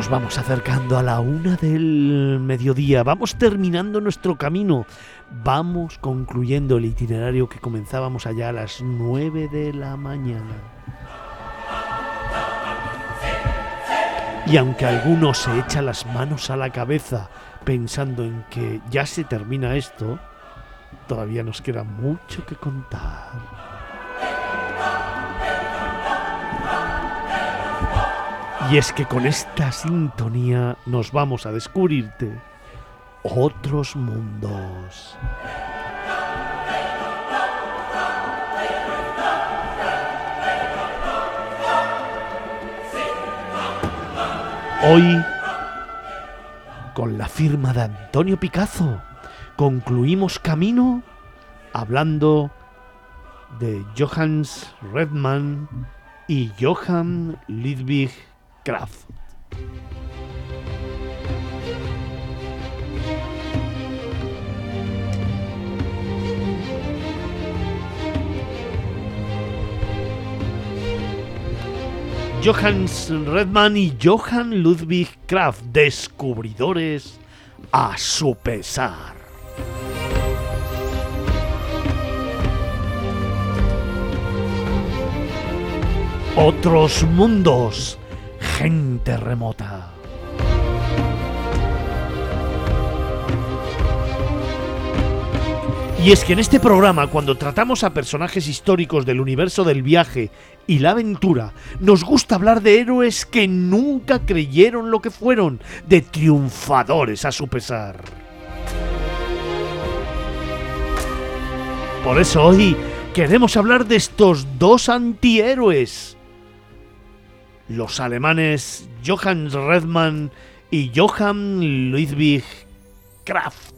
nos vamos acercando a la una del mediodía, vamos terminando nuestro camino, vamos concluyendo el itinerario que comenzábamos allá a las nueve de la mañana. Y aunque alguno se echa las manos a la cabeza pensando en que ya se termina esto, todavía nos queda mucho que contar. Y es que con esta sintonía nos vamos a descubrirte otros mundos. Hoy, con la firma de Antonio Picazo, concluimos camino hablando de Johannes Redman y Johann Ludwig Kraft. Johannes Redman y Johann Ludwig Kraft, descubridores a su pesar. Otros mundos, gente remota. Y es que en este programa, cuando tratamos a personajes históricos del universo del viaje y la aventura, nos gusta hablar de héroes que nunca creyeron lo que fueron, de triunfadores a su pesar. Por eso hoy queremos hablar de estos dos antihéroes los alemanes Johann Redmann y Johann Ludwig Kraft.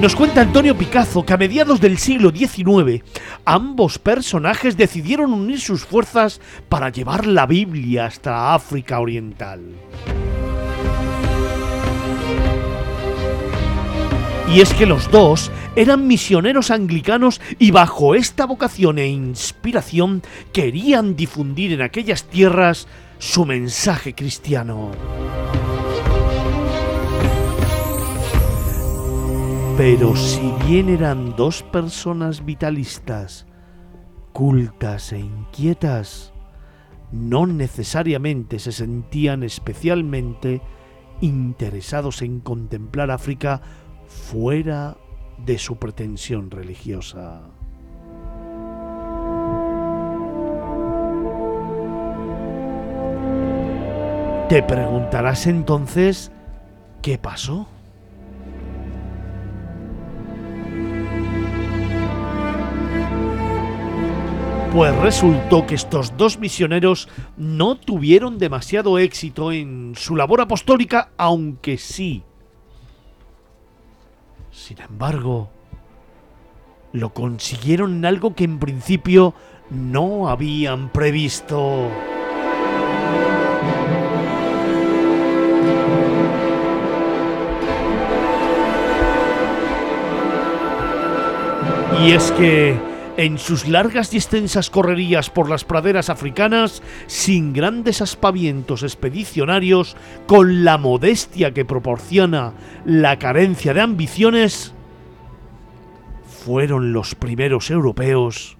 Nos cuenta Antonio Picazo que a mediados del siglo XIX ambos personajes decidieron unir sus fuerzas para llevar la Biblia hasta África Oriental. Y es que los dos eran misioneros anglicanos y bajo esta vocación e inspiración querían difundir en aquellas tierras su mensaje cristiano. Pero si bien eran dos personas vitalistas, cultas e inquietas, no necesariamente se sentían especialmente interesados en contemplar África fuera de su pretensión religiosa. Te preguntarás entonces, ¿qué pasó? Pues resultó que estos dos misioneros no tuvieron demasiado éxito en su labor apostólica, aunque sí sin embargo, lo consiguieron en algo que en principio no habían previsto. Y es que en sus largas y extensas correrías por las praderas africanas, sin grandes aspavientos expedicionarios, con la modestia que proporciona la carencia de ambiciones, fueron los primeros europeos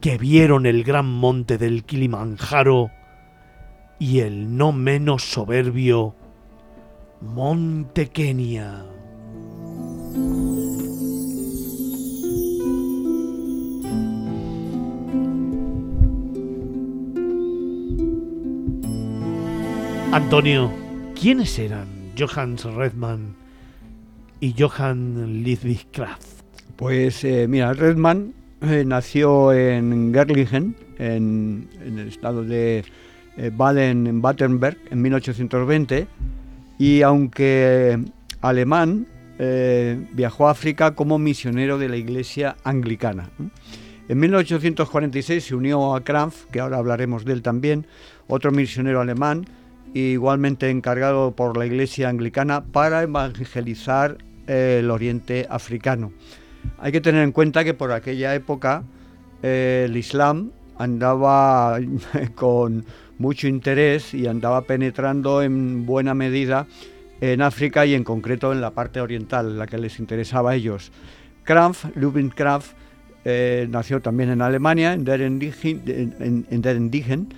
que vieron el gran monte del Kilimanjaro y el no menos soberbio Monte Kenia. Antonio, ¿quiénes eran Johannes Redman y Johann Ludwig Kraft? Pues eh, mira, Redman eh, nació en Gerlingen, en, el estado de eh, Baden-Württemberg, en 1820, y aunque alemán, viajó a África como misionero de la iglesia anglicana. En 1846 se unió a Kraft, que ahora hablaremos de él también, otro misionero alemán, igualmente encargado por la Iglesia Anglicana para evangelizar eh, el Oriente Africano. Hay que tener en cuenta que por aquella época eh, el Islam andaba con mucho interés y andaba penetrando en buena medida en África y en concreto en la parte oriental, la que les interesaba a ellos. Krampf, Lubin Krampf, eh, nació también en Alemania, en Derendigen,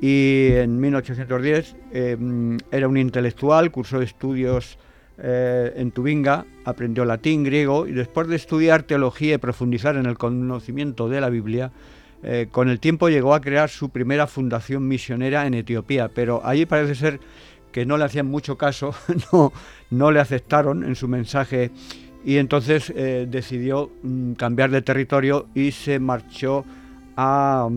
y en 1810 em, era un intelectual, cursó estudios eh, en Tubinga, aprendió latín, griego y después de estudiar teología y profundizar en el conocimiento de la Biblia, eh, con el tiempo llegó a crear su primera fundación misionera en Etiopía, pero allí parece ser que no le hacían mucho caso, no, le aceptaron en su mensaje y entonces eh, decidió mm, cambiar de territorio y se marchó a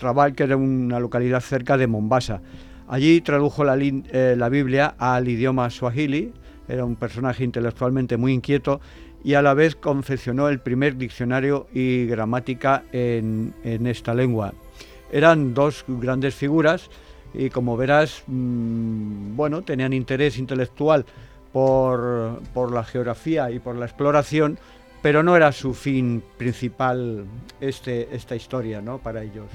Rabat, que era una localidad cerca de Mombasa. Allí tradujo la, eh, la, Biblia al idioma swahili, era un personaje intelectualmente muy inquieto y a la vez confeccionó el primer diccionario y gramática en, esta lengua. Eran dos grandes figuras y como verás, mm, bueno, tenían interés intelectual por, la geografía y por la exploración, pero no era su fin principal este, esta historia ¿no? para ellos.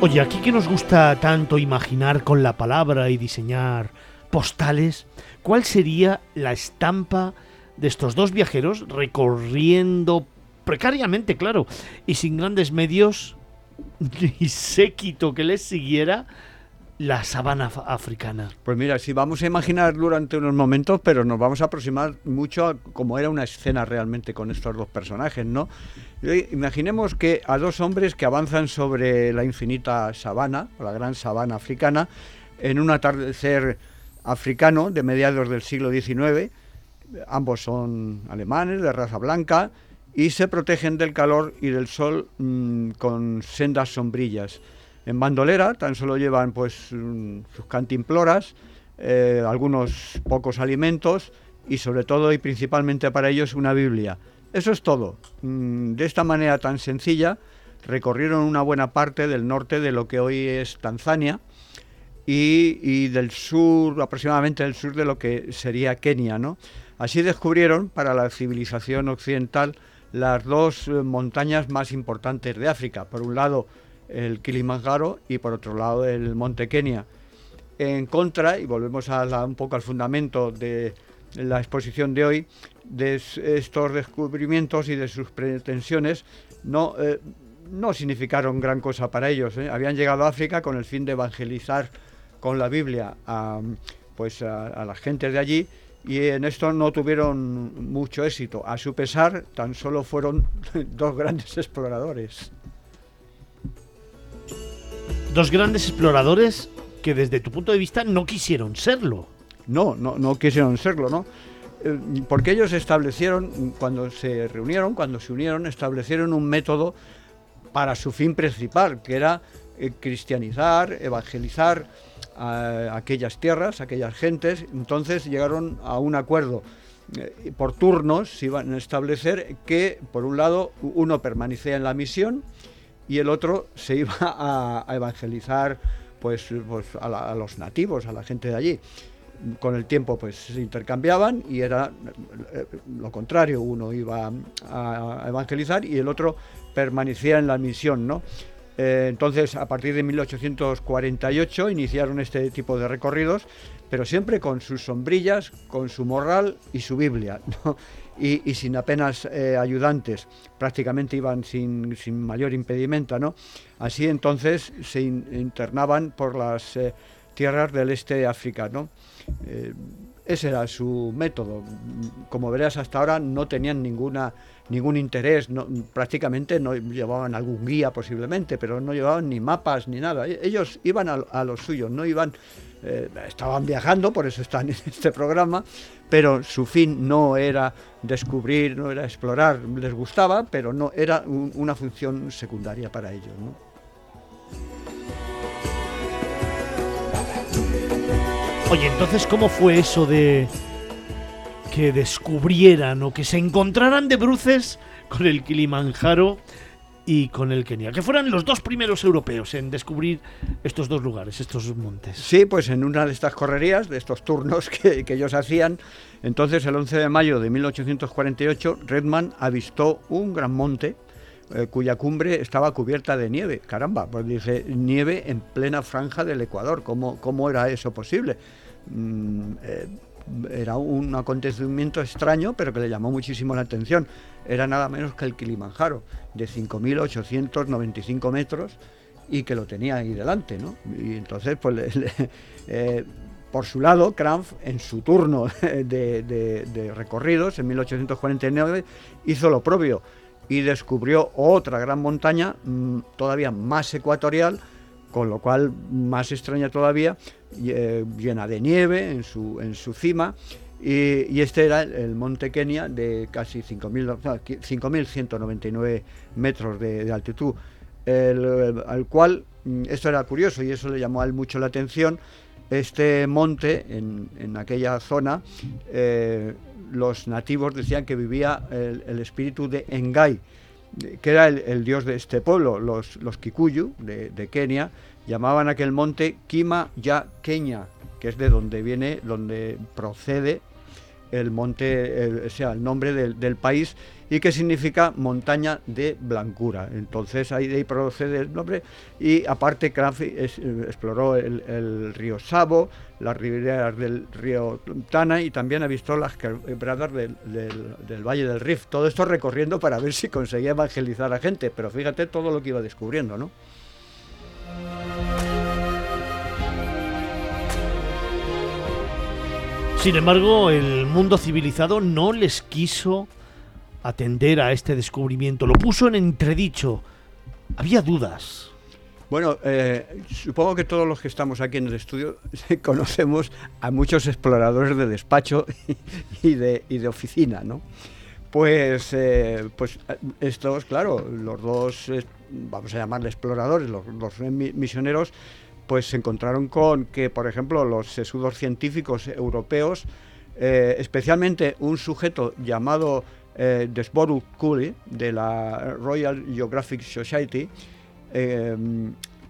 Oye, aquí que nos gusta tanto imaginar con la palabra y diseñar postales, ¿cuál sería la estampa de estos dos viajeros recorriendo precariamente, claro, y sin grandes medios y séquito que les siguiera la sabana africana. Pues mira, si vamos a imaginar durante unos momentos, pero nos vamos a aproximar mucho a cómo era una escena realmente con estos dos personajes, ¿no? Imaginemos que a dos hombres que avanzan sobre la infinita sabana, la gran sabana africana, en un atardecer africano de mediados del siglo XIX, ambos son alemanes, de raza blanca, y se protegen del calor y del sol mm, con sendas sombrillas. En bandolera tan solo llevan pues mm, sus cantimploras, eh, algunos pocos alimentos y sobre todo y principalmente para ellos una Biblia. Eso es todo. Mm, de esta manera tan sencilla recorrieron una buena parte del norte de lo que hoy es Tanzania y, y del sur, aproximadamente del sur de lo que sería Kenia. ¿no? Así descubrieron para la civilización occidental las dos eh, montañas más importantes de África. Por un lado el Kilimanjaro y por otro lado el Monte Kenia. En contra, y volvemos a un poco al fundamento de la exposición de hoy, de estos descubrimientos y de sus pretensiones, no, eh, no significaron gran cosa para ellos. ¿eh? Habían llegado a África con el fin de evangelizar con la Biblia a, pues a, a las gentes de allí y en esto no tuvieron mucho éxito. A su pesar, tan solo fueron dos grandes exploradores. Dos grandes exploradores que desde tu punto de vista no quisieron serlo. No, no, no quisieron serlo, ¿no? Eh, porque ellos establecieron, cuando se reunieron, cuando se unieron, establecieron un método para su fin principal, que era eh, cristianizar, evangelizar, aquellas tierras, aquellas gentes, entonces llegaron a un acuerdo. Eh, por turnos se iban a establecer que, por un lado, uno permanecía en la misión y el otro se iba a, evangelizar pues, pues a, los nativos, a la gente de allí. Con el tiempo pues se intercambiaban y era eh, lo contrario, uno iba a, a evangelizar y el otro permanecía en la misión, ¿no? Eh, entonces, a partir de 1848 iniciaron este tipo de recorridos, pero siempre con sus sombrillas, con su morral y su Biblia, y, sin apenas eh, ayudantes. Prácticamente iban sin, mayor impedimento. ¿no? Así entonces se internaban por las eh, tierras del este de África. ¿no? ese era su método. Como verás, hasta ahora no tenían ninguna ningún interés, prácticamente no llevaban algún guía posiblemente, pero no llevaban ni mapas ni nada. E, ellos iban a, los suyos, no iban, eh, estaban viajando, por eso están en este programa, pero su fin no era descubrir, no era explorar, les gustaba, pero no era una función secundaria para ellos. Oye, entonces, ¿cómo fue eso de que descubrieran o que se encontraran de bruces con el Kilimanjaro y con el Kenia, que fueran los dos primeros europeos en descubrir estos dos lugares, estos montes. Sí, pues en una de estas correrías, de estos turnos que, ellos hacían, entonces el 11 de mayo de 1848, Redman avistó un gran monte eh, cuya cumbre estaba cubierta de nieve. Caramba, pues dice, nieve en plena franja del Ecuador, ¿cómo, cómo era eso posible? Mm, eh, era un acontecimiento extraño, pero que le llamó muchísimo la atención. Era nada menos que el Kilimanjaro, de 5.895 metros, y que lo tenía ahí delante, ¿no? Y entonces, pues, eh, por su lado, Kranf, en su turno de, recorridos, en 1849, hizo lo propio y descubrió otra gran montaña, mm, todavía más ecuatorial, con lo cual más extraña todavía, llena de nieve en su, en su cima. Y, este era el, monte Kenia de casi 5.199 metros de, altitud, al cual, mm, esto era curioso y eso le llamó a él mucho la atención, este monte en, aquella zona, eh, los nativos decían que vivía el, espíritu de Engai, que era el, dios de este pueblo, los, los Kikuyu de, de Kenia, llamaban aquel monte Kima Ya Kenya, que es de donde viene, donde procede el monte, o sea, el nombre del, país y que significa montaña de blancura. Entonces ahí de ahí procede el nombre y aparte eh, exploró el, río Sabo, las riberas del río Tana y también ha visto las quebradas del, del, Valle del Rift. Todo esto recorriendo para ver si conseguía evangelizar a gente, pero fíjate todo lo que iba descubriendo, ¿no? Sin embargo, el mundo civilizado no les quiso atender a este descubrimiento, lo puso en entredicho. Había dudas. Bueno, eh, supongo que todos los que estamos aquí en el estudio conocemos a muchos exploradores de despacho y de, de oficina, ¿no? Pues, eh, pues estos, claro, los dos, eh, vamos a llamarle exploradores, los, los misioneros, pues se encontraron con que, por ejemplo, los sesudos científicos europeos, eh, especialmente un sujeto llamado eh, Desboru Cooley, de la Royal Geographic Society, eh,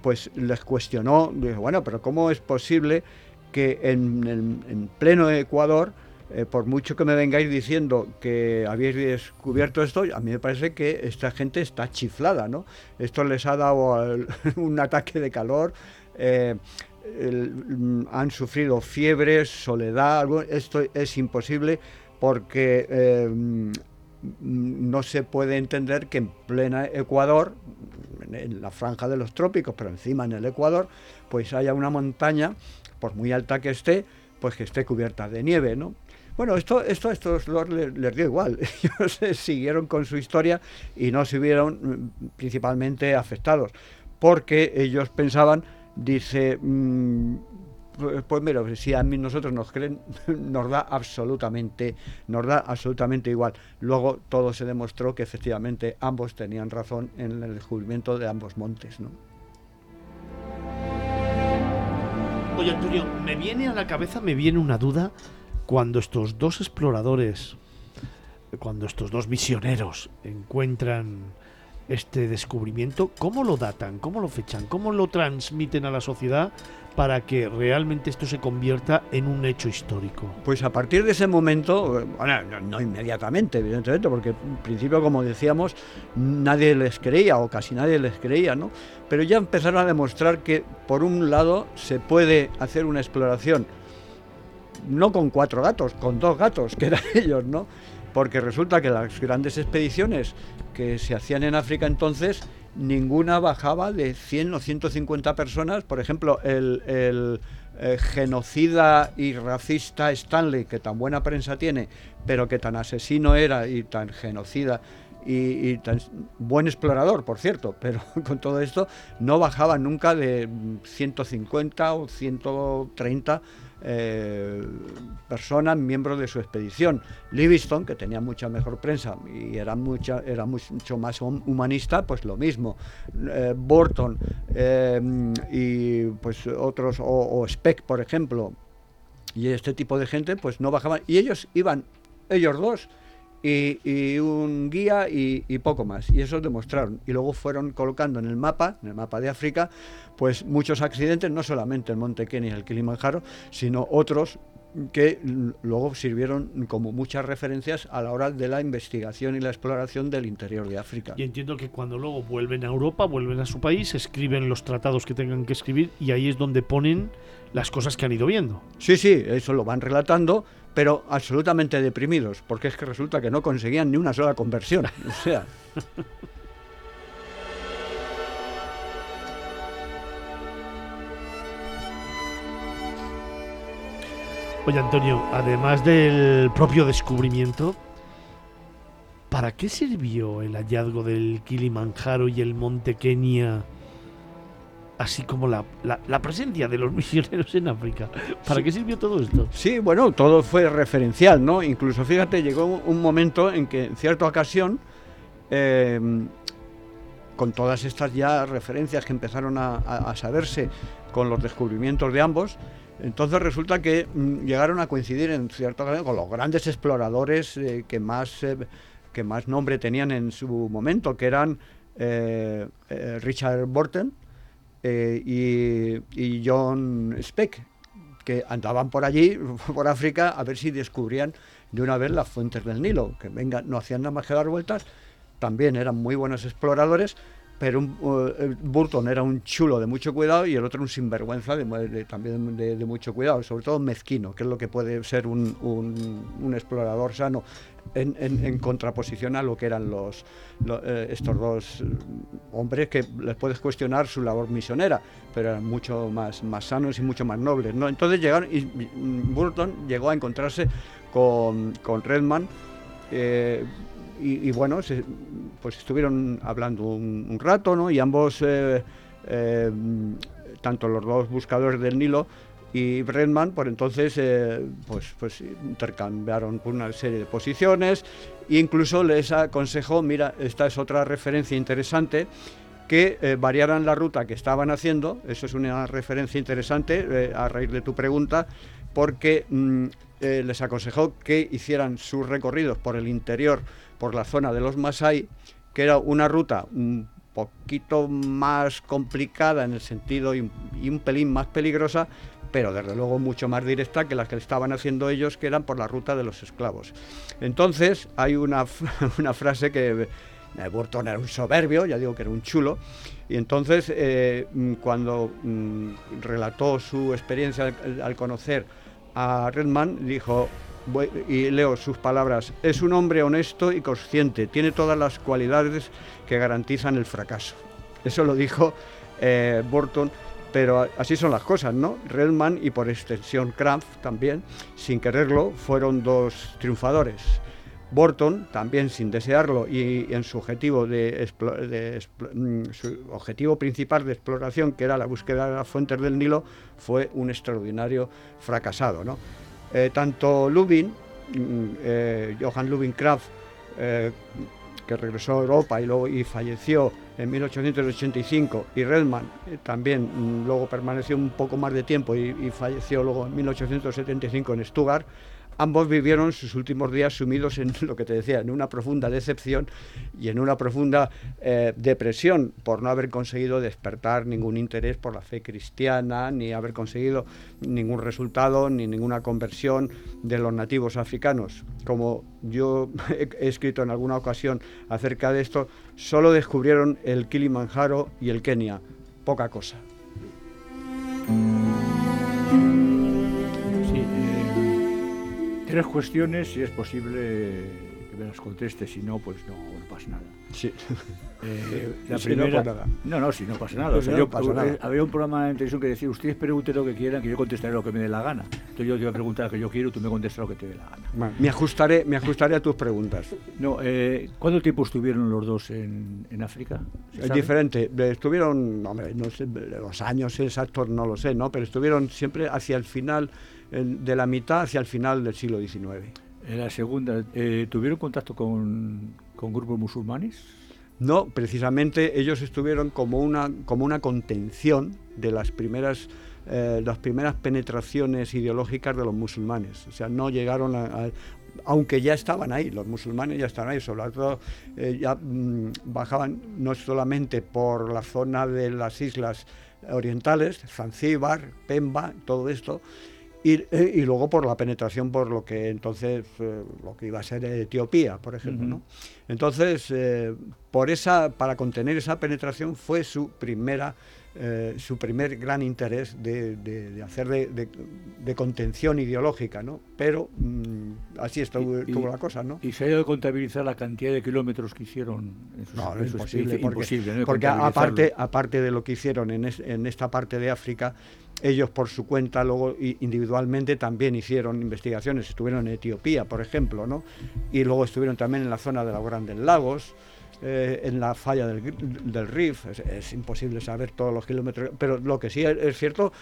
pues les cuestionó, bueno, pero ¿cómo es posible que en, pleno Ecuador, por mucho que me vengáis diciendo que habéis descubierto esto, a mí me parece que esta gente está chiflada, ¿no? Esto les ha dado un ataque de calor, eh, mm, han sufrido fiebres, soledad, esto es imposible porque eh, mm, no se puede entender que en plena Ecuador, en la franja de los trópicos, pero encima en el Ecuador, pues haya una montaña, por muy alta que esté, pues que esté cubierta de nieve, ¿no? Bueno, esto, esto a estos les, les, dio igual. Ellos siguieron con su historia y no se vieron mm, principalmente afectados, porque ellos pensaban dice, mm, pues, pues mira, si a mí nosotros nos creen, nos da absolutamente, nos da absolutamente igual. Luego todo se demostró que efectivamente ambos tenían razón en el descubrimiento de ambos montes, ¿no? Oye, Antonio, me viene a la cabeza, me viene una duda cuando estos dos exploradores, cuando estos dos misioneros encuentran este descubrimiento, ¿cómo lo datan? ¿Cómo lo fechan? ¿Cómo lo transmiten a la sociedad para que realmente esto se convierta en un hecho histórico? Pues a partir de ese momento, bueno, no, inmediatamente, evidentemente, porque en principio, como decíamos, nadie les creía o casi nadie les creía, ¿no? Pero ya empezaron a demostrar que, por un lado, se puede hacer una exploración no con cuatro gatos, con dos gatos, que eran ellos, ¿no? Porque resulta que las grandes expediciones que se hacían en África entonces, ninguna bajaba de 100 o 150 personas. Por ejemplo, el, eh, genocida y racista Stanley, que tan buena prensa tiene, pero que tan asesino era y tan genocida y, y, tan buen explorador, por cierto, pero con todo esto no bajaba nunca de 150 o 130 eh, personas, miembros de su expedición. Livingstone, que tenía mucha mejor prensa y era, mucha, era mucho más humanista, pues lo mismo. Eh, Burton eh, y pues otros, o, Speck, por ejemplo, y este tipo de gente, pues no bajaban. Y ellos iban, ellos dos, y, un guía y, poco más. Y eso demostraron. Y luego fueron colocando en el mapa, en el mapa de África, pues muchos accidentes, no solamente el Monte Kenia y el Kilimanjaro, sino otros que luego sirvieron como muchas referencias a la hora de la investigación y la exploración del interior de África. Y entiendo que cuando luego vuelven a Europa, vuelven a su país, escriben los tratados que tengan que escribir y ahí es donde ponen las cosas que han ido viendo. Sí, sí, eso lo van relatando, pero absolutamente deprimidos, porque es que resulta que no conseguían ni una sola conversión. O sea. Oye, Antonio, además del propio descubrimiento, ¿para qué sirvió el hallazgo del Kilimanjaro y el Monte Kenia? Así como la, presencia de los misioneros en África. ¿Para qué sirvió todo esto? Sí, bueno, todo fue referencial, ¿no? Incluso, fíjate, llegó un momento en que en cierta ocasión, em, con todas estas ya referencias que empezaron a, saberse con los descubrimientos de ambos, entonces resulta que mm, llegaron a coincidir en cierta ocasión con los grandes exploradores eh, que, más, eh, que más nombre tenían en su momento, que eran eh, Richard Burton, eh, y, John Speck, que andaban por allí, por África, a ver si descubrían de una vez las fuentes del Nilo, que venga, no hacían nada más que dar vueltas, también eran muy buenos exploradores, pero un, Burton era un chulo de mucho cuidado y el otro un sinvergüenza también de, mucho cuidado, sobre todo mezquino, que es lo que puede ser un, explorador sano en, contraposición a lo que eran los, eh, estos dos hombres que les puedes cuestionar su labor misionera, pero eran mucho más, sanos y mucho más nobles. ¿no? Entonces llegaron y Burton llegó a encontrarse con, con Redman. Eh, y, bueno, pues estuvieron hablando un, rato, ¿no? Y ambos, eh, tanto los dos buscadores del Nilo, y Redman por entonces eh, pues, pues intercambiaron una serie de posiciones e incluso les aconsejó, mira, esta es otra referencia interesante, que eh, variaran la ruta que estaban haciendo, eso es una referencia interesante eh, a raíz de tu pregunta, porque mm, les aconsejó que hicieran sus recorridos por el interior, por la zona de los Masai, que era una ruta un poquito más complicada en el sentido y un pelín más peligrosa, pero desde luego mucho más directa que las que estaban haciendo ellos, que eran por la ruta de los esclavos. Entonces hay una, una frase que Burton era un soberbio, ya digo que era un chulo, y entonces eh, mm, cuando mm, relató su experiencia al, conocer a Redman, dijo, y leo sus palabras, es un hombre honesto y consciente, tiene todas las cualidades que garantizan el fracaso. Eso lo dijo eh, Burton pero así son las cosas, ¿no? Redman y por extensión Kraft también, sin quererlo, fueron dos triunfadores. Burton, también sin desearlo y en su objetivo, de, mm, su objetivo principal de exploración, que era la búsqueda de las fuentes del Nilo, fue un extraordinario fracasado. ¿no? Eh, tanto Lubin, mm, eh, Johann Lubin Kraft, eh, que regresó a Europa y luego y falleció en 1885 y Redman también mm, luego permaneció un poco más de tiempo y, y falleció luego en 1875 en Stuttgart, ambos vivieron sus últimos días sumidos en lo que te decía, en una profunda decepción y en una profunda eh, depresión por no haber conseguido despertar ningún interés por la fe cristiana, ni haber conseguido ningún resultado, ni ninguna conversión de los nativos africanos. Como yo he escrito en alguna ocasión acerca de esto, solo descubrieron el Kilimanjaro y el Kenia, poca cosa. Tres cuestiones, si es posible que me las conteste, si no, pues no, no pasa nada. Sí. Eh, la primera, no, no, no, si no pasa nada. Eh, había un programa en televisión que decía, ustedes pregunten lo que quieran, que yo contestaré lo que me dé la gana. Entonces yo te voy a preguntar lo que yo quiero, tú me contestas lo que te dé la gana. me, ajustaré, me ajustaré a tus preguntas. No, eh, ¿Cuánto tiempo estuvieron los dos en, en África? Es diferente. Estuvieron, hombre, no sé, los años exactos no lo sé, ¿no? Pero estuvieron siempre hacia el final de la mitad hacia el final del siglo XIX. En la segunda, eh, ¿tuvieron contacto con, con, grupos musulmanes? No, precisamente ellos estuvieron como una, como una contención de las primeras, eh, las primeras penetraciones ideológicas de los musulmanes. O sea, no llegaron a, aunque ya estaban ahí, los musulmanes ya estaban ahí, sobre todo eh, ya mm, bajaban no solamente por la zona de las islas orientales, Zanzíbar, Pemba, todo esto, eh, y, luego por la penetración por lo que entonces eh, lo que iba a ser Etiopía por ejemplo ¿no? entonces eh, por esa para contener esa penetración fue su primera su primer gran interés de, hacer de, contención ideológica, ¿no? Pero mm, así estuvo, la cosa, ¿no? Y se ha ido a contabilizar la cantidad de kilómetros que hicieron. En sus, no, es imposible, porque, porque aparte, aparte de lo que hicieron en, en esta parte de África, ellos por su cuenta, luego individualmente también hicieron investigaciones, estuvieron en Etiopía, por ejemplo, ¿no? y luego estuvieron también en la zona de los Grandes Lagos, eh, en la falla del, del Rif, es, imposible saber todos los kilómetros, pero lo que sí es, es cierto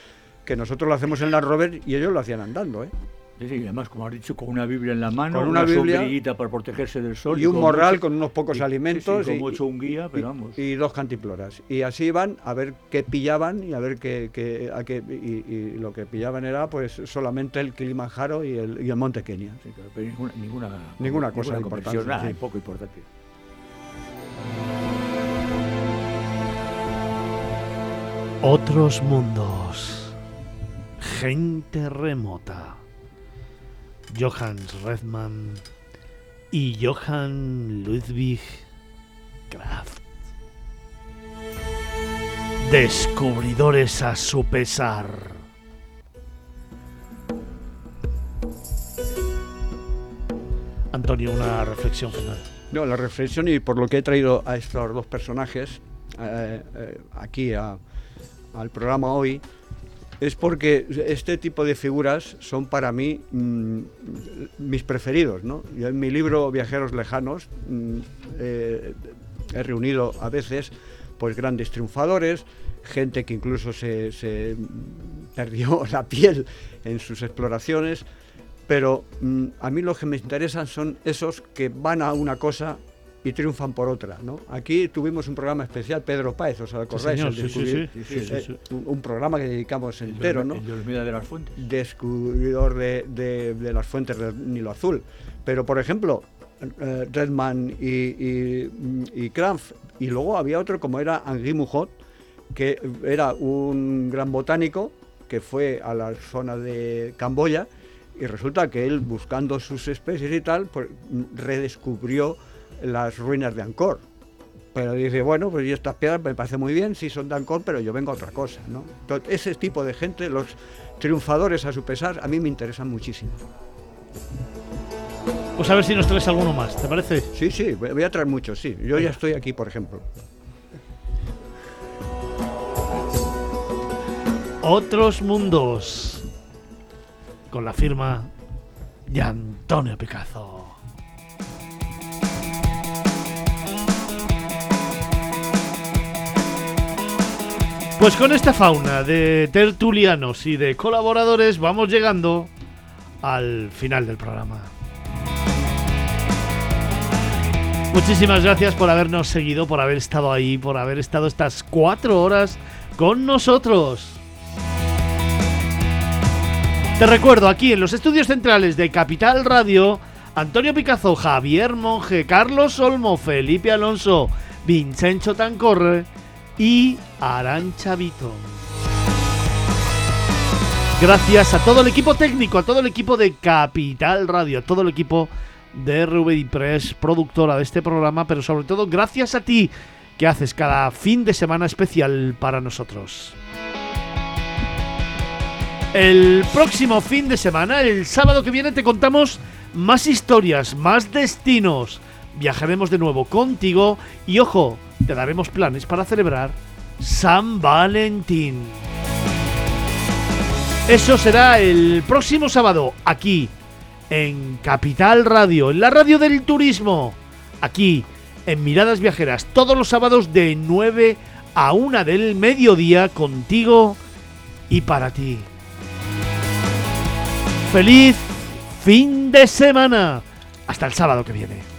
que nosotros lo hacemos en la rover y ellos lo hacían andando, ¿eh? Sí, además, como has dicho, con una Biblia en la mano, con una, Biblia para protegerse del sol. Y, un morral con unos pocos alimentos. como hecho un guía, pero vamos. Y, dos cantiploras. Y así iban a ver qué pillaban y a ver qué, qué, a qué y, lo que pillaban era pues solamente el Kilimanjaro y el, y el Monte Kenia. pero ninguna, ninguna, ninguna cosa importante. Nada, poco importante. Otros mundos. Gente remota. Johannes Redman y Johann Ludwig Kraft. Descubridores a su pesar. Antonio, una reflexión final. No, la reflexión y por lo que he traído a estos dos personajes eh, eh, aquí al programa hoy es porque este tipo de figuras son para mí mm, mis preferidos. ¿no? Yo en mi libro Viajeros Lejanos mm, eh, he reunido a veces pues grandes triunfadores, gente que incluso se, perdió la piel en sus exploraciones, pero mm, a mí lo que me interesan son esos que van a una cosa y triunfan por otra. ¿no? Aquí tuvimos un programa especial, Pedro Páez, ¿os acordáis? un programa que dedicamos entero, ¿no? de las fuentes. Descubridor de, las fuentes del Nilo Azul. Pero, por ejemplo, eh, Redman y, y, y y luego había otro como era Henri Mujot, que era un gran botánico que fue a la zona de Camboya y resulta que él buscando sus especies y tal, pues redescubrió las ruinas de Angkor. Pero dice, bueno, pues estas piedras me parece muy bien, si son de Angkor, pero yo vengo a otra cosa, ¿no? Entonces, ese tipo de gente, los triunfadores a su pesar, a mí me interesan muchísimo. Pues a ver si nos traes alguno más, ¿te parece? Sí, sí, voy a traer muchos, sí. Yo ya estoy aquí, por ejemplo. Otros mundos. Con la firma de Antonio Picazo. Pues con esta fauna de tertulianos y de colaboradores vamos llegando al final del programa. Muchísimas gracias por habernos seguido, por haber estado ahí, por haber estado estas cuatro horas con nosotros. Te recuerdo aquí en los estudios centrales de Capital Radio, Antonio Picazo, Javier Monge, Carlos Olmo, Felipe Alonso, Vincenzo Tancorre y Arancha Vito. Gracias a todo el equipo técnico, a todo el equipo de Capital Radio, a todo el equipo de RVD Press, productora de este programa, pero sobre todo gracias a ti que haces cada fin de semana especial para nosotros. El próximo fin de semana, el sábado que viene, te contamos más historias, más destinos. Viajaremos de nuevo contigo y ojo, te daremos planes para celebrar San Valentín. Eso será el próximo sábado, aquí, en Capital Radio, en la radio del turismo, aquí, en Miradas Viajeras, todos los sábados de 9 a 1 del mediodía, contigo y para ti. Feliz fin de semana. Hasta el sábado que viene.